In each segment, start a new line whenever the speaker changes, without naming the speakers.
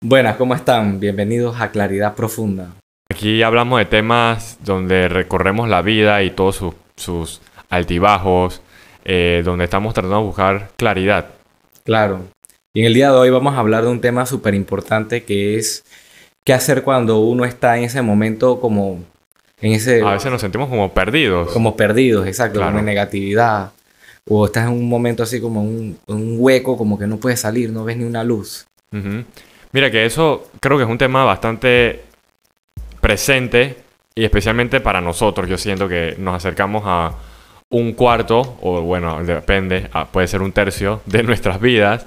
Buenas, ¿cómo están? Bienvenidos a Claridad Profunda.
Aquí hablamos de temas donde recorremos la vida y todos sus, sus altibajos, eh, donde estamos tratando de buscar claridad.
Claro. Y en el día de hoy vamos a hablar de un tema súper importante que es qué hacer cuando uno está en ese momento como en ese...
A veces nos sentimos como perdidos.
Como perdidos, exacto,
Claro.
como en negatividad. O estás en un momento así como un, un hueco, como que no puedes salir, no ves ni una luz.
Ujú. Mira que eso creo que es un tema bastante presente y especialmente para nosotros. Yo siento que nos acercamos a un cuarto, o bueno, depende, puede ser un tercio de nuestras vidas,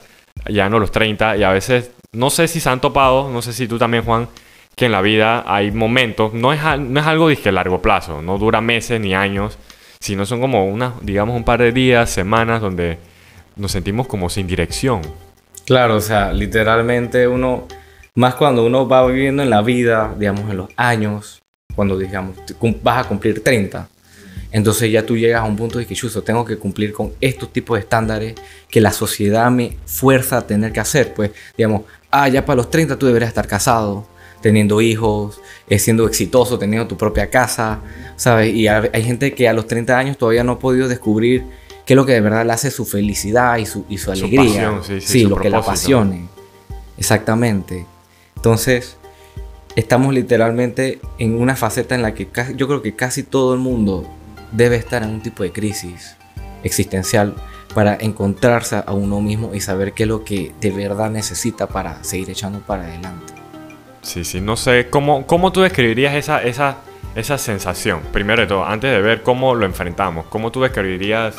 ya no los 30, y a veces, no sé si se han topado, no sé si tú también, Juan, que en la vida hay momentos, no es, no es algo de largo plazo, no dura meses ni años, sino son como unas, digamos, un par de días, semanas, donde nos sentimos como sin dirección.
Claro, o sea, literalmente uno, más cuando uno va viviendo en la vida, digamos, en los años, cuando, digamos, vas a cumplir 30, entonces ya tú llegas a un punto de que, chuzo, tengo que cumplir con estos tipos de estándares que la sociedad me fuerza a tener que hacer. Pues, digamos, ah, ya para los 30 tú deberías estar casado, teniendo hijos, eh, siendo exitoso, teniendo tu propia casa, ¿sabes? Y hay gente que a los 30 años todavía no ha podido descubrir qué es lo que de verdad le hace su felicidad y su, y su
Su
alegría.
pasión, sí, sí, su
lo que la apasione. Exactamente. Entonces, estamos literalmente en una faceta en la que casi- yo creo que casi todo el mundo debe estar en un tipo de crisis existencial para encontrarse a uno mismo y saber qué es lo que de verdad necesita para seguir echando para adelante.
Sí, sí, no sé, ¿cómo, cómo tú describirías esa, esa, esa sensación? Primero de todo, antes de ver cómo lo enfrentamos, ¿cómo tú describirías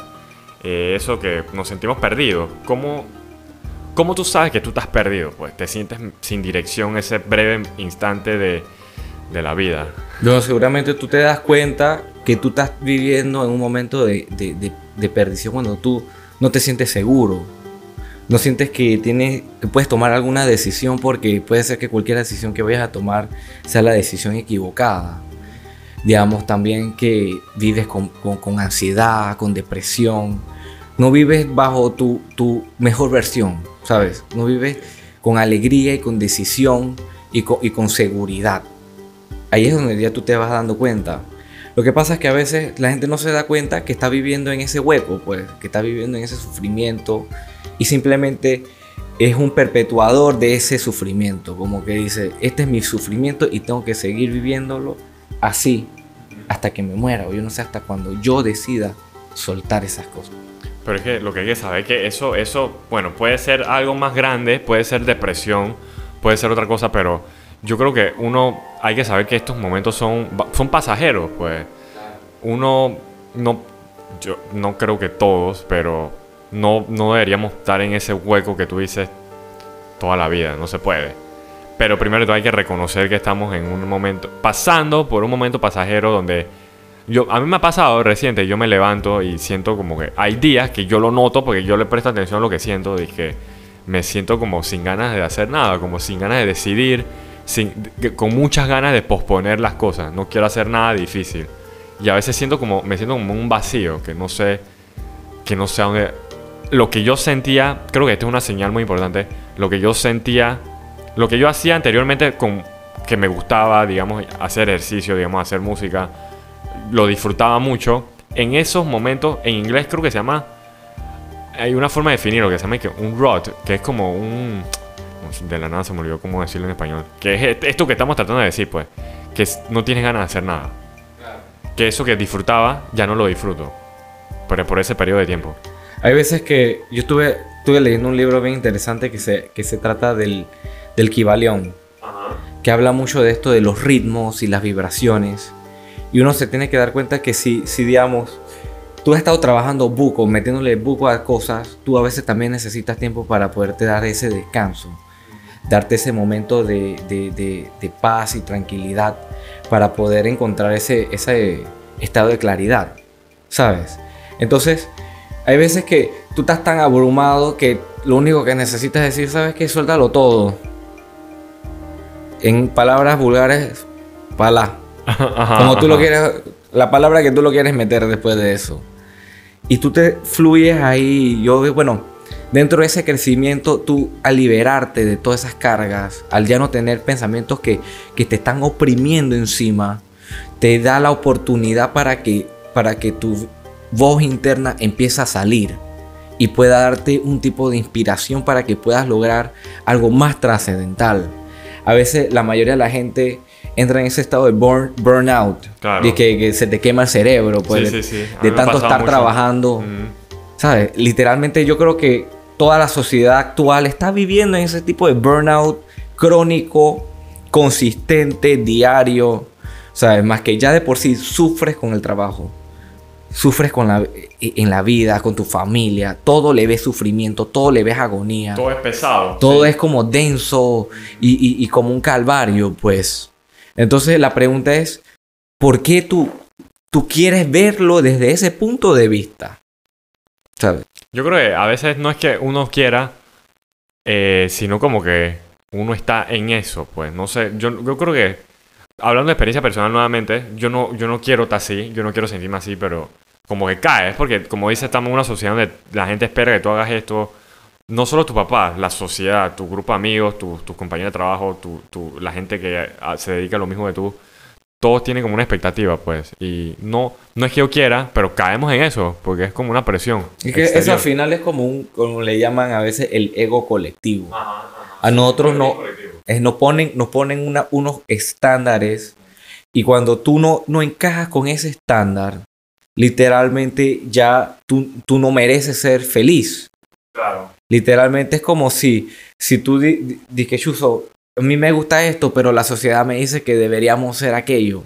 eh, eso que nos sentimos perdidos? ¿Cómo, ¿Cómo tú sabes que tú estás perdido? Pues te sientes sin dirección ese breve instante de, de la vida.
Luego seguramente tú te das cuenta que tú estás viviendo en un momento de, de- de- de perdición cuando tú no te sientes seguro. No sientes que, tienes, que puedes tomar alguna decisión porque puede ser que cualquier decisión que vayas a tomar sea la decisión equivocada. Digamos también que vives con, con- con ansiedad, con depresión. No vives bajo tu, tu mejor versión, ¿sabes? No vives con alegría y con decisión y con- y con seguridad ahí es donde ya tú te vas dando cuenta. Lo que pasa es que a veces la gente no se da cuenta que está viviendo en ese hueco, pues, que está viviendo en ese sufrimiento y simplemente es un perpetuador de ese sufrimiento, como que dice, este es mi sufrimiento y tengo que seguir viviéndolo así hasta que me muera, o yo no sé hasta cuando yo decida soltar esas cosas.
Pero es que lo que hay que saber es que eso, eso, bueno, puede ser algo más grande, puede ser depresión, puede ser otra cosa, pero yo creo que uno hay que saber que estos momentos son, son pasajeros, pues. Uno no, yo no creo que todos, pero no, no deberíamos estar en ese hueco que tú dices toda la vida, no se puede. Pero primero hay que reconocer que estamos en un momento, pasando por un momento pasajero donde yo, a mí me ha pasado reciente, yo me levanto y siento como que hay días que yo lo noto porque yo le presto atención a lo que siento, que me siento como sin ganas de hacer nada, como sin ganas de decidir, sin, con muchas ganas de posponer las cosas, no quiero hacer nada difícil. Y a veces siento como, me siento como un vacío, que no sé, que no sé a dónde... Lo que yo sentía, creo que esta es una señal muy importante, lo que yo sentía, lo que yo hacía anteriormente con que me gustaba, digamos, hacer ejercicio, digamos, hacer música, lo disfrutaba mucho. En esos momentos, en inglés creo que se llama. Hay una forma de definirlo que se llama un rot, que es como un. De la nada se me olvidó cómo decirlo en español. Que es esto que estamos tratando de decir, pues. Que no tienes ganas de hacer nada. Que eso que disfrutaba, ya no lo disfruto. Pero por ese periodo de tiempo.
Hay veces que yo estuve, estuve leyendo un libro bien interesante que se, que se trata del, del Kibalión, que habla mucho de esto de los ritmos y las vibraciones. Y uno se tiene que dar cuenta que si, si digamos, tú has estado trabajando buco, metiéndole buco a cosas, tú a veces también necesitas tiempo para poderte dar ese descanso, darte ese momento de, de- de- de paz y tranquilidad para poder encontrar ese, ese estado de claridad, ¿sabes? Entonces, hay veces que tú estás tan abrumado que lo único que necesitas decir, ¿sabes qué? Suéltalo todo. En palabras vulgares, pala.
Ajá,
Como tú lo
ajá.
quieres, la palabra que tú lo quieres meter después de eso. Y tú te fluyes ahí. Yo, bueno, dentro de ese crecimiento, tú al liberarte de todas esas cargas, al ya no tener pensamientos que, que te están oprimiendo encima, te da la oportunidad para que, para que tu voz interna empiece a salir y pueda darte un tipo de inspiración para que puedas lograr algo más trascendental. A veces la mayoría de la gente entra en ese estado de burn, burnout,
Claro.
de que, que se te quema el cerebro, pues,
Sí,
de,
sí, sí.
De tanto estar
mucho.
trabajando.
Mm.
¿Sabes? Literalmente yo creo que toda la sociedad actual está viviendo en ese tipo de burnout crónico, consistente, diario. ¿Sabes? Más que ya de por sí sufres con el trabajo. Sufres con la, en la vida, con tu familia. Todo le ves sufrimiento, todo le ves agonía.
Todo es pesado.
Todo es como denso y, y- y como un calvario, pues. Entonces la pregunta es, ¿por qué tú, tú quieres verlo desde ese punto de vista? ¿Sabes?
Yo creo que a veces no es que uno quiera, eh, sino como que uno está en eso, pues. No sé, yo, yo creo que, hablando de experiencia personal nuevamente, yo no, yo no quiero estar así, yo no quiero sentirme así, pero como que caes, porque como dice, estamos en una sociedad donde la gente espera que tú hagas esto. No solo tu papá, la sociedad, tu grupo de amigos, tu- tus compañeros de trabajo, tu, tu- la gente que se dedica a lo mismo que tú, todos tienen como una expectativa, pues. Y no, no es que yo quiera, pero caemos en eso, porque es como una presión.
Es que eso al final es como un, como le llaman a veces el ego colectivo. A nosotros no, es, nos ponen, nos ponen una- unos estándares y cuando tú no, no encajas con ese estándar, literalmente ya tú, tú no mereces ser feliz.
Claro.
Literalmente es como si, si tú di, di- di que Chuzo, a mí me gusta esto, pero la sociedad me dice que deberíamos ser aquello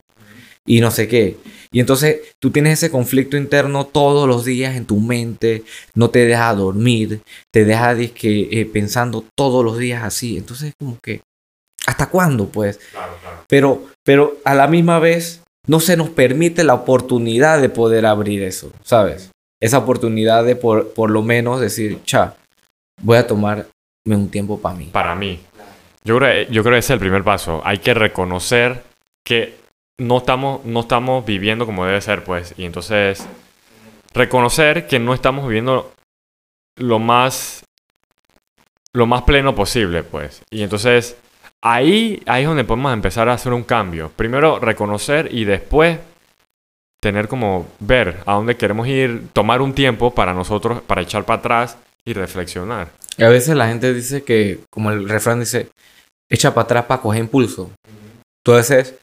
y no sé qué. Y entonces tú tienes ese conflicto interno todos los días en tu mente, no te deja dormir, te deja dizque, eh, pensando todos los días así. Entonces como que, ¿hasta cuándo pues?
Claro, claro.
Pero, pero a la misma vez no se nos permite la oportunidad de poder abrir eso, ¿sabes? Esa oportunidad de por, por lo menos decir, cha, voy a tomarme un tiempo para mí.
Para mí. Yo creo, yo creo que ese es el primer paso. Hay que reconocer que no estamos, no estamos viviendo como debe ser, pues. Y entonces, reconocer que no estamos viviendo lo más, lo más pleno posible, pues. Y entonces, ahí, ahí es donde podemos empezar a hacer un cambio. Primero, reconocer y después tener como ver a dónde queremos ir, tomar un tiempo para nosotros, para echar para atrás y reflexionar.
Y a veces la gente dice que, como el refrán dice, echa para atrás para coger impulso. Entonces,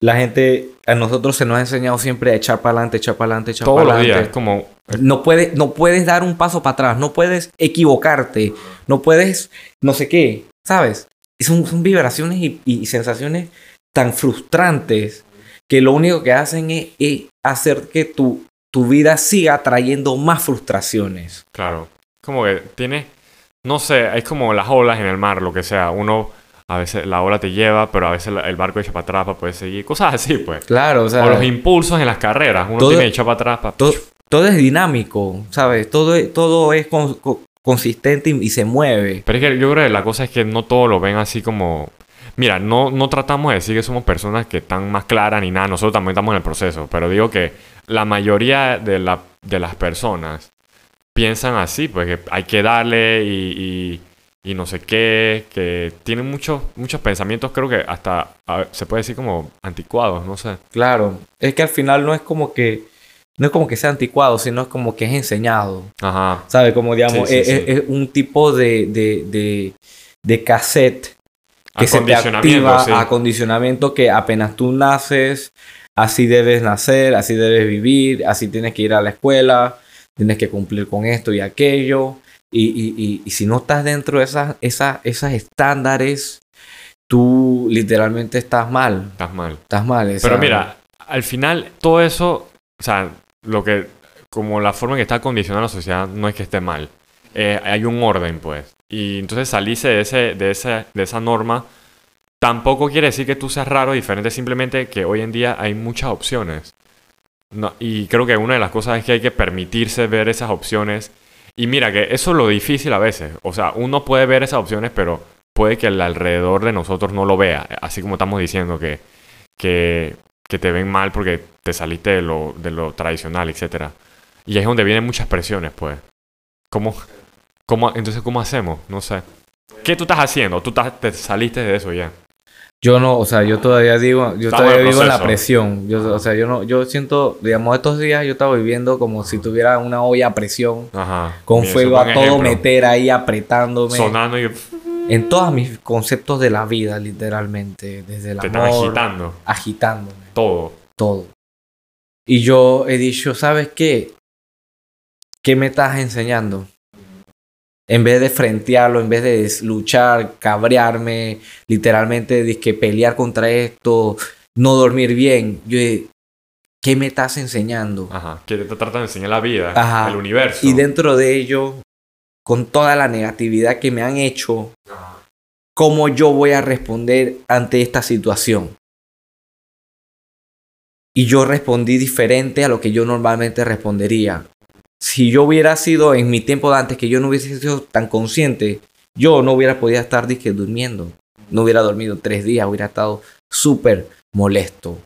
la gente, a nosotros se nos ha enseñado siempre a echar para adelante, echar para adelante, echar
Todos
para
los días, es
adelante.
como
No puedes, no puedes dar un paso para atrás, no puedes equivocarte, no puedes no sé qué, ¿sabes? Son, son vibraciones y, y sensaciones tan frustrantes que lo único que hacen es, es hacer que tu, tu vida siga trayendo más frustraciones.
Claro. Como que tiene, no sé, es como las olas en el mar, lo que sea. Uno, a veces la ola te lleva, pero a veces el barco echa para atrás para poder seguir. Cosas así, pues.
Claro, o sea,
O los impulsos en las carreras. Uno
todo-
tiene que echar para atrás para...
todo, todo es dinámico, ¿sabes? Todo, es- todo es con- con- consistente y, y se mueve.
Pero es que yo creo que la cosa es que no todos lo ven así como... Mira, no, no tratamos de decir que somos personas que están más claras ni nada. Nosotros también estamos en el proceso. Pero digo que la mayoría de, la, de las personas piensan así. Pues que hay que darle y, y, y no sé qué. Que tienen muchos, muchos pensamientos, creo que hasta a se puede decir como anticuados, no sé.
Claro, es que al final no es como que no es como que sea anticuado, sino es como que es enseñado.
Ajá.
¿Sabes? Como digamos,
Sí, sí,
es,
sí.
es- es un tipo de, de, de, de cassette que se te activa acondicionamiento que apenas tú naces, así debes nacer, así debes vivir, así tienes que ir a la escuela, tienes que cumplir con esto y aquello. Y, y, y, y si no estás dentro de esas, esas, esas estándares, tú literalmente estás mal.
Estás mal.
Estás mal. esa-
Pero mira, al final todo eso, o sea, lo que, como la forma en que está condicionada la sociedad, no es que esté mal. Eh, hay un orden, pues. Y entonces salirse de, ese, de, ese, de esa norma tampoco quiere decir que tú seas raro, diferente, simplemente que hoy en día hay muchas opciones. Y creo que una de las cosas es que hay que permitirse ver esas opciones. Y mira, que eso es lo difícil a veces. O sea, uno puede ver esas opciones, pero puede que el alrededor de nosotros no lo vea. Así como estamos diciendo que, que, que te ven mal porque te saliste de lo, de lo tradicional, etc. Y ahí es donde vienen muchas presiones, pues. ¿Cómo, ¿Cómo, entonces, ¿cómo hacemos? No sé. ¿Qué tú estás haciendo? ¿Tú estás- te saliste de eso ya?
Yo no, o sea, yo todavía digo, yo
Estamos
todavía
en
vivo en la presión. Yo, o sea, yo no, yo siento, digamos, estos días yo estaba viviendo como si tuviera una olla a presión,
Ajá.
con
Mira,
fuego a todo
ejemplo.
meter ahí apretándome.
Sonando y
En todos mis conceptos de la vida, literalmente. Desde el
te están agitando.
agitándome,
Todo.
todo. Y yo he dicho, ¿sabes qué? ¿Qué me estás enseñando? En vez de frentearlo, en vez de luchar, cabrearme, literalmente que pelear contra esto, no dormir bien, yo, ¿qué me estás enseñando?
Ajá. Que te de enseñar la vida.
Ajá.
El universo.
Y dentro de ello, con toda la negatividad que me han hecho, ¿cómo yo voy a responder ante esta situación? Y yo respondí diferente a lo que yo normalmente respondería. Si yo hubiera sido en mi tiempo de antes, que yo no hubiese sido tan consciente, yo no hubiera podido estar disque durmiendo. No hubiera dormido tres días, hubiera estado súper molesto.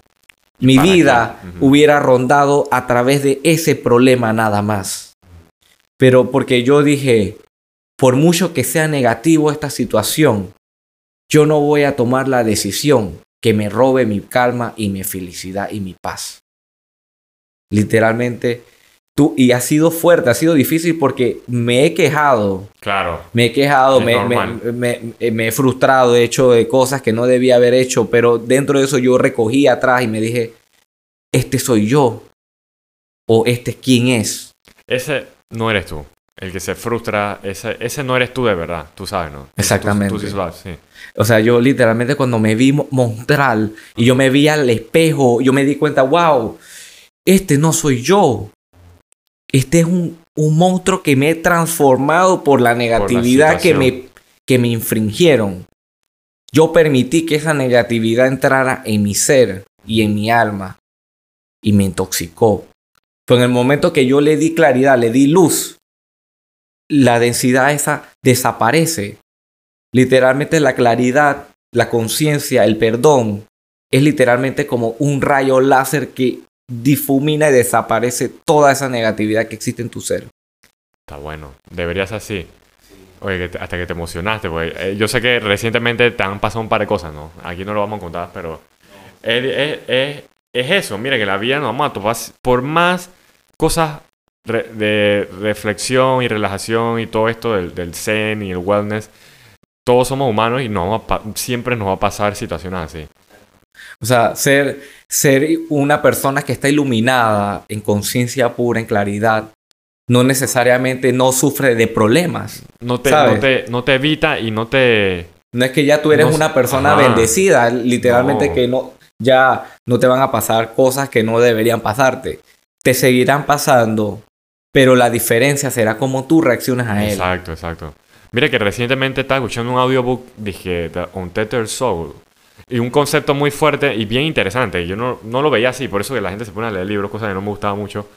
Mi vida hubiera rondado a través de ese problema nada más. Pero porque yo dije, por mucho que sea negativo esta situación, yo no voy a tomar la decisión que me robe mi calma y mi felicidad y mi paz. Literalmente, tú, y ha sido fuerte, ha sido difícil porque me he quejado,
Claro.
me he quejado,
Es
me, me-
normal.
me- me he frustrado, he hecho de cosas que no debía haber hecho, pero dentro de eso yo recogí atrás y me dije, este soy yo, o este quién es.
Ese no eres tú. El que se frustra, ese, ese no eres tú de verdad. Tú sabes, ¿no?
Exactamente.
Tú, sí.
O sea, yo literalmente cuando me vi mo- mostrar y yo me vi al espejo, yo me di cuenta, wow, este no soy yo. Este es un, un monstruo que me he transformado por la negatividad que, me, que me infringieron. Yo permití que esa negatividad entrara en mi ser y en mi alma y me intoxicó. Pero en el momento que yo le di claridad, le di luz, la densidad esa desaparece. Literalmente la claridad, la conciencia, el perdón, es literalmente como un rayo láser que difumina y desaparece toda esa negatividad que existe en tu ser.
Está bueno. Deberías así. Oye, hasta que te emocionaste, pues. eh, yo sé que recientemente te han pasado un par de cosas, ¿no? Aquí no lo vamos a contar, pero es, es- es- es eso. Mira, que la vida nos vamos a topar por más cosas de reflexión y relajación y todo esto del, zen y el wellness. Todos somos humanos y nos siempre nos va a pasar situaciones así.
O sea, ser, ser una persona que está iluminada en conciencia pura, en claridad, no necesariamente no sufre de problemas.
No te, no te, no te evita y no te...
No es que ya tú eres
No-
una persona
Ajá.
bendecida, literalmente
No.
que no, ya no te van a pasar cosas que no deberían pasarte. Te seguirán pasando, pero la diferencia será cómo tú reaccionas a él.
Exacto, exacto. Mira que recientemente estaba escuchando un audiobook, dije, The Untethered Soul. Y un concepto muy fuerte y bien interesante. Yo no, no lo veía así, por eso que la gente se pone a leer libros, cosa que no me gustaba mucho.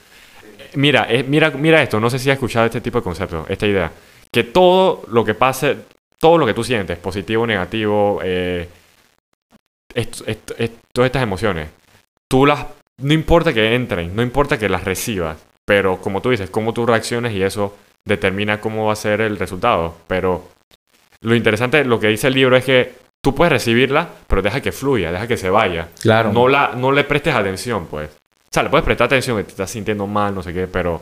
Mira, eh, mira, mira esto, no sé si has escuchado este tipo de concepto, esta idea. Que todo lo que pase, todo lo que tú sientes, positivo, negativo, eh, todas estas emociones, tú las, no importa que entren, no importa que las recibas, pero como tú dices, cómo tú reacciones y eso determina cómo va a ser el resultado. Pero lo interesante, lo que dice el libro es que tú puedes recibirla, pero deja que fluya, deja que se vaya.
Claro.
No, la, no le prestes atención, pues. O sea, le puedes prestar atención que te estás sintiendo mal, no sé qué, pero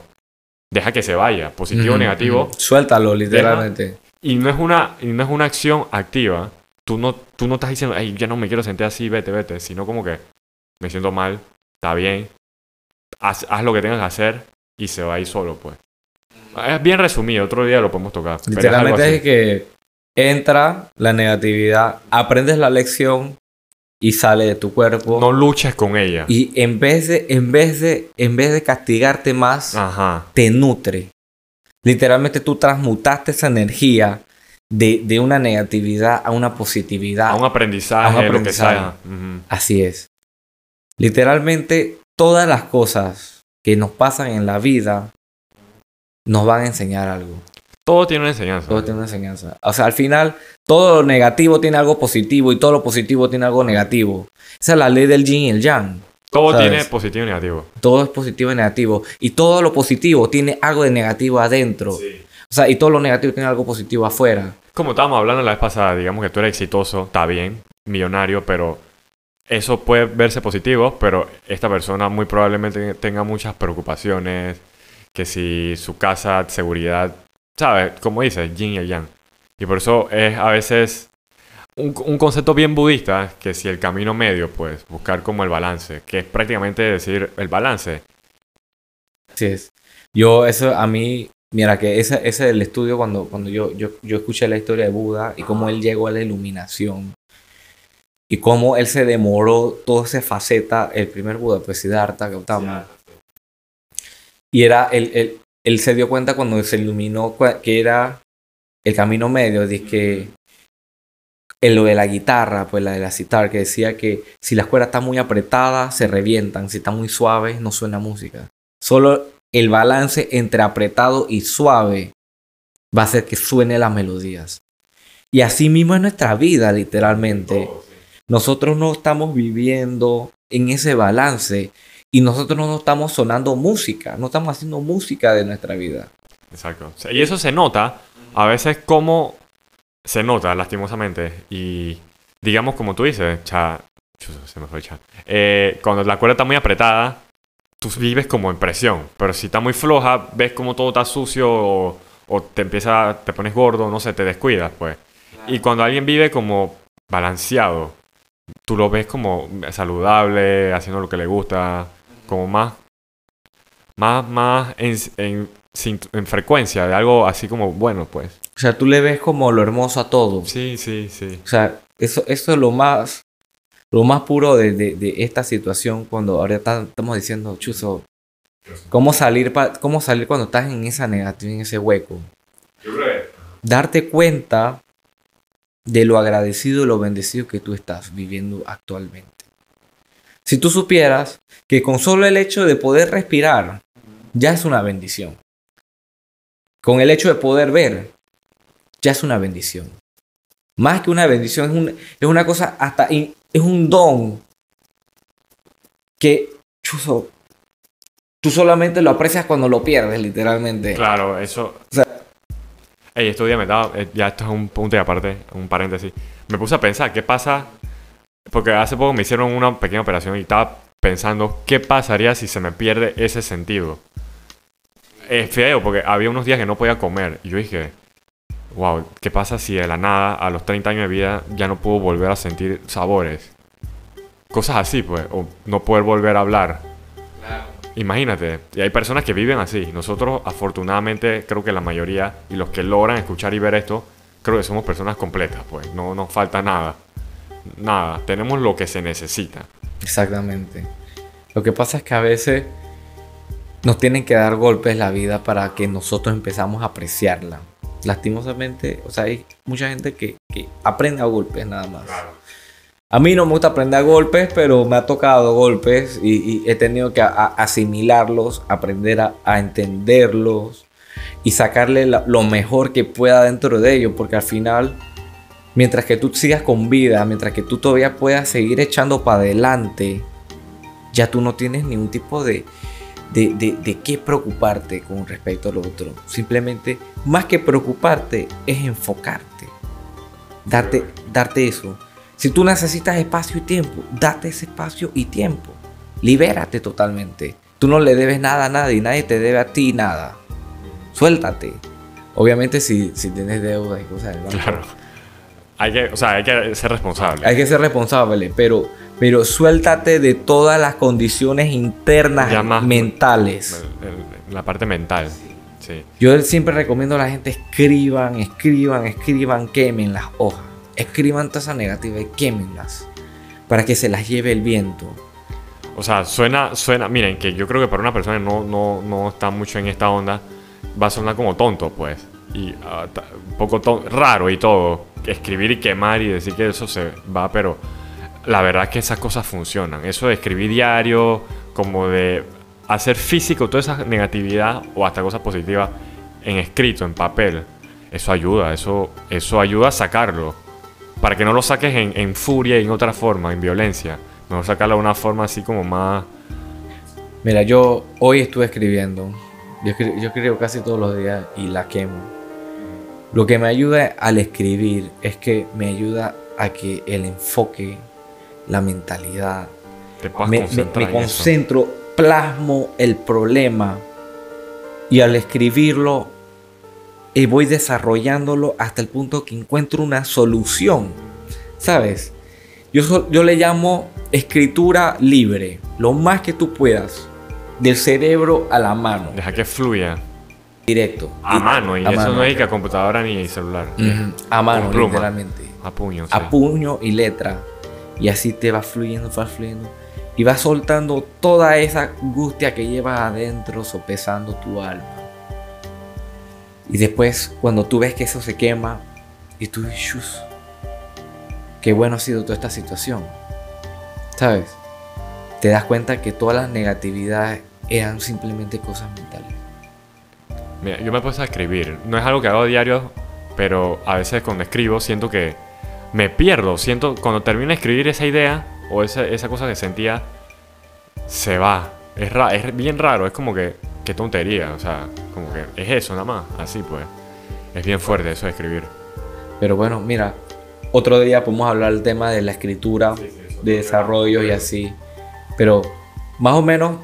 deja que se vaya, positivo o negativo.
Suéltalo, literalmente.
Y no es una, y no es una acción activa. Tú no, tú no estás diciendo, hey, ya no me quiero sentir así, vete, vete. Sino como que me siento mal, está bien. Haz, haz lo que tengas que hacer y se va a ir solo, pues. Es bien resumido, otro día lo podemos tocar.
Literalmente es que entra la negatividad, aprendes la lección y sale de tu cuerpo.
No luches con ella.
Y en vez de, en vez de, en vez de castigarte más,
Ajá.
te nutre. Literalmente tú transmutaste esa energía de, de una negatividad a una positividad.
A un aprendizaje,
A un
lo que
aprendizaje. Así es. Literalmente todas las cosas que nos pasan en la vida nos van a enseñar algo.
Todo tiene una enseñanza.
Todo tiene una enseñanza. O sea, al final, todo lo negativo tiene algo positivo y todo lo positivo tiene algo negativo. Esa es la ley del yin y el yang.
Todo
¿sabes?
tiene positivo y negativo.
Todo es positivo y negativo. Y todo lo positivo tiene algo de negativo adentro. O sea, y todo lo negativo tiene algo positivo afuera.
Como estábamos hablando la vez pasada, digamos que tú eres exitoso, está bien, millonario, pero eso puede verse positivo, pero esta persona muy probablemente tenga muchas preocupaciones, que si su casa, seguridad, ¿sabes? Como dices, yin y yang. Y por eso es a veces un, un, concepto bien budista, que si el camino medio, pues buscar como el balance, que es prácticamente decir el balance.
Así es. Yo, eso a mí, mira, que ese, ese es el estudio cuando, cuando yo, yo, yo escuché la historia de Buda y cómo él llegó a la iluminación y cómo él se demoró toda esa faceta, el primer Buda, pues Siddhartha Gautama. Y era, él, él, él se dio cuenta cuando se iluminó que era el camino medio, de que en lo de la guitarra, pues la de la citar, que decía que si la cuerda está muy apretada, se revientan, si está muy suave, no suena música. Solo el balance entre apretado y suave va a hacer que suene las melodías. Y así mismo es nuestra vida, literalmente. Nosotros no estamos viviendo en ese balance y nosotros no estamos sonando música, no estamos haciendo música de nuestra vida.
Exacto. Y eso se nota a veces como se nota lastimosamente y digamos como tú dices, cha, se me fue cha. Eh, cuando la cuerda está muy apretada, tú vives como en presión, pero si está muy floja, ves como todo está sucio o, o te empieza, te pones gordo, no sé, te descuidas, pues. Y cuando alguien vive como balanceado, tú lo ves como saludable, haciendo lo que le gusta, como más, más, más en, en, en frecuencia de algo así como bueno, pues.
O sea, tú le ves como lo hermoso a todo.
Sí, sí, sí.
O sea, eso, eso es lo más, lo más puro de, de, de esta situación cuando ahora estamos diciendo, Chuzo, ¿cómo salir, pa, ¿cómo salir cuando estás en esa negativa, en ese hueco? Darte cuenta de lo agradecido y lo bendecido que tú estás viviendo actualmente. Si tú supieras que con solo el hecho de poder respirar ya es una bendición. Con el hecho de poder ver ya es una bendición. Más que una bendición, es, un, es una cosa hasta, es un don que, chuzo, tú solamente lo aprecias cuando lo pierdes, literalmente.
Claro, eso. O sea, Ey, estos días me daba, eh, ya esto es un punto y aparte, un paréntesis. Me puse a pensar, ¿qué pasa? Porque hace poco me hicieron una pequeña operación y estaba pensando, ¿qué pasaría si se me pierde ese sentido? Es feo, porque había unos días que no podía comer. Y yo dije, wow, ¿qué pasa si de la nada, a los 30 años de vida, ya no puedo volver a sentir sabores? Cosas así, pues, o no poder volver a hablar. Imagínate, y hay personas que viven así. Nosotros, afortunadamente, creo que la mayoría y los que logran escuchar y ver esto, creo que somos personas completas, pues no nos falta nada. Nada, tenemos lo que se necesita.
Exactamente. Lo que pasa es que a veces nos tienen que dar golpes la vida para que nosotros empezamos a apreciarla. Lastimosamente, o sea, hay mucha gente que, que aprende a golpes nada más. Claro. A mí no me gusta aprender a golpes, pero me ha tocado golpes y, y he tenido que a, a asimilarlos, aprender a, a, entenderlos y sacarle la, lo mejor que pueda dentro de ellos, porque al final, mientras que tú sigas con vida, mientras que tú todavía puedas seguir echando para adelante, ya tú no tienes ningún tipo de, de, de, de qué preocuparte con respecto al otro. Simplemente, más que preocuparte, es enfocarte, darte, darte eso si tú necesitas espacio y tiempo, date ese espacio y tiempo. Libérate totalmente. Tú no le debes nada a nadie, nadie te debe a ti nada. Suéltate. Obviamente si, si tienes deudas y cosas del banco.
Claro. Hay que, o sea, hay que ser responsable.
Hay que ser responsable, pero, pero suéltate de todas las condiciones internas más, mentales.
La parte mental. Sí.
Yo siempre recomiendo a la gente escriban, escriban, escriban, quemen las hojas escriban tasas negativas y quémenlas para que se las lleve el viento.
O sea, suena, suena, miren, que yo creo que para una persona que no, no, no está mucho en esta onda, va a sonar como tonto, pues. Y uh, un poco raro y todo. Escribir y quemar y decir que eso se va, pero la verdad es que esas cosas funcionan. Eso de escribir diario, como de hacer físico toda esa negatividad o hasta cosas positivas en escrito, en papel, eso ayuda, eso, eso ayuda a sacarlo para que no lo saques en, furia y en otra forma, en violencia. Mejor sacarlo de una forma así como más...
Mira, yo hoy estuve escribiendo. Yo, yo escribo casi todos los días y la quemo. Lo que me ayuda al escribir es que me ayuda a que el enfoque, la mentalidad,
Te
me, me- me concentro, plasmo el problema y al escribirlo y voy desarrollándolo hasta el punto que encuentro una solución. ¿Sabes? Yo, yo le llamo escritura libre, lo más que tú puedas, del cerebro a la mano,
Deja que fluya.
Directo.
A mano. Y
A
eso
mano.
no es que a computadora ni celular.
A mano,
pluma.
literalmente.
A puño. sí.
a puño y letra. Y así te va fluyendo, va fluyendo. Y vas soltando toda esa angustia que llevas adentro, sopesando tu alma. Y después, cuando tú ves que eso se quema, y tú dices, "Shus, qué bueno ha sido toda esta situación. ¿Sabes? Te das cuenta que todas las negatividades eran simplemente cosas mentales.
Mira, yo me he puesto a escribir. No es algo que hago diario, pero a veces cuando escribo siento que me pierdo. Siento cuando termino de escribir esa idea o esa, esa cosa que sentía, se va. Es, ra- es bien raro. Es como que, qué tontería. O sea, como que es eso nada más. Así pues. Es bien fuerte eso de escribir.
Pero bueno, mira, otro día podemos hablar del tema de la escritura, de desarrollo y así. Pero más o menos,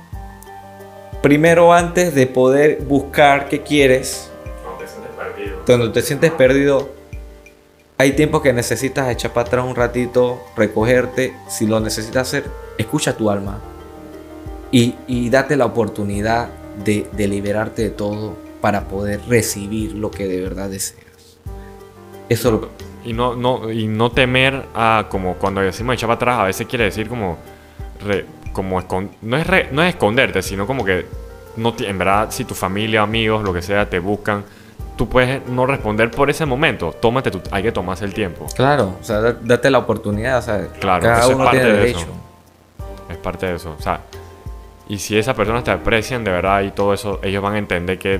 primero antes de poder buscar qué quieres, cuando te sientes perdido, hay tiempos que necesitas echar para atrás un ratito, recogerte. Si lo necesitas hacer, escucha tu alma y, y date la oportunidad de, de liberarte de todo para poder recibir lo que de verdad deseas. Eso lo,
Y no, no, y no temer a, como cuando decimos echar para atrás, a veces quiere decir como, re- como escon- no, es re- no es esconderte, sino como que, no en verdad, si tu familia, amigos, lo que sea, te buscan, tú puedes no responder por ese momento. Tómate tu, hay que tomarse el tiempo.
Claro, o sea, da- date la oportunidad, o sea,
Claro,
cada
eso es
uno
parte
tiene
de
derecho.
eso. Es parte de eso. O sea, y si esas personas te aprecian de verdad y todo eso, ellos van a entender que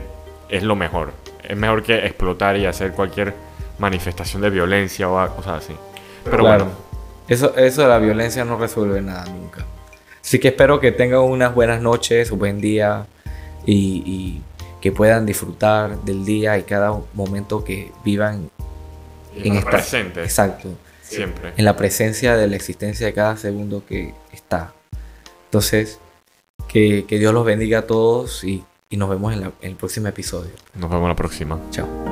es lo mejor. Es mejor que explotar y hacer cualquier manifestación de violencia o cosas así. Pero
Claro.
bueno,
Eso, eso de la violencia no resuelve nada nunca. Así que espero que tengan unas buenas noches, un buen día y, y que puedan disfrutar del día y cada momento que vivan en
estar
esta-
presente
Exacto,
siempre.
en la presencia de la existencia de cada segundo que está. Entonces, que, que Dios los bendiga a todos y, y nos vemos en, la- en el próximo episodio.
Nos vemos la próxima.
Chao.